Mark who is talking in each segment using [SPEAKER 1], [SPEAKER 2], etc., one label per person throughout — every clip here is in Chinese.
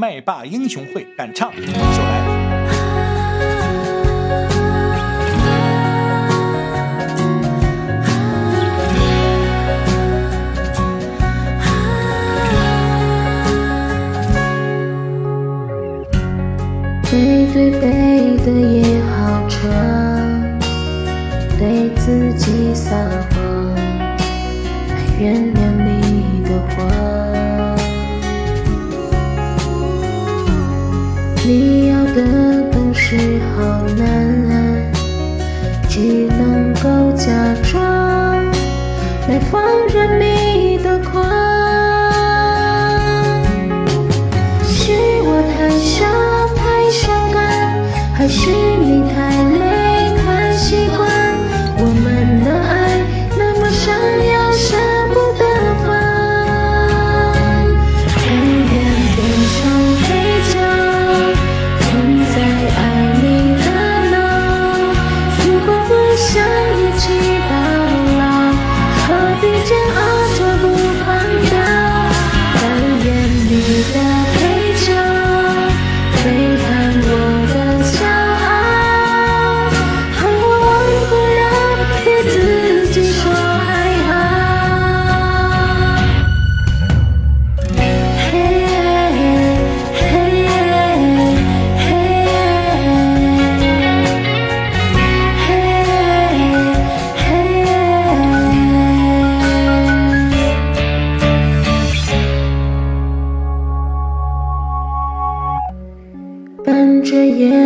[SPEAKER 1] 麦霸英雄会敢唱，一首来。
[SPEAKER 2] 背对背的也好长，对自己撒谎，原谅你要的都是好难，只能够假装来放任你的狂。是我太傻太伤感，还是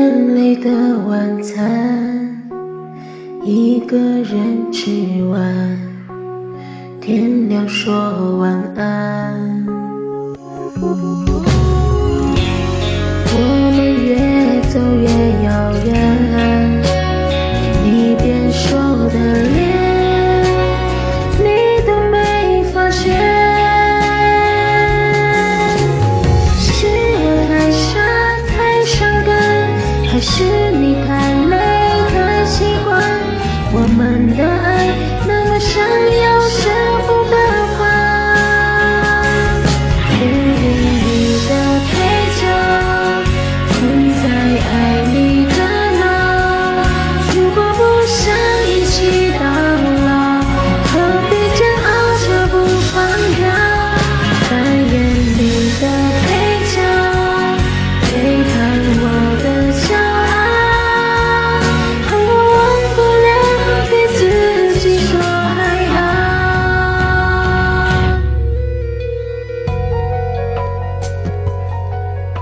[SPEAKER 2] 眼泪的晚餐，一个人吃完，天亮说晚安。我们越走越遥远，太累太习惯？我们的爱那么闪耀，舍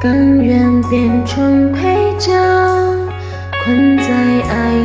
[SPEAKER 2] 甘愿变成配角，困在爱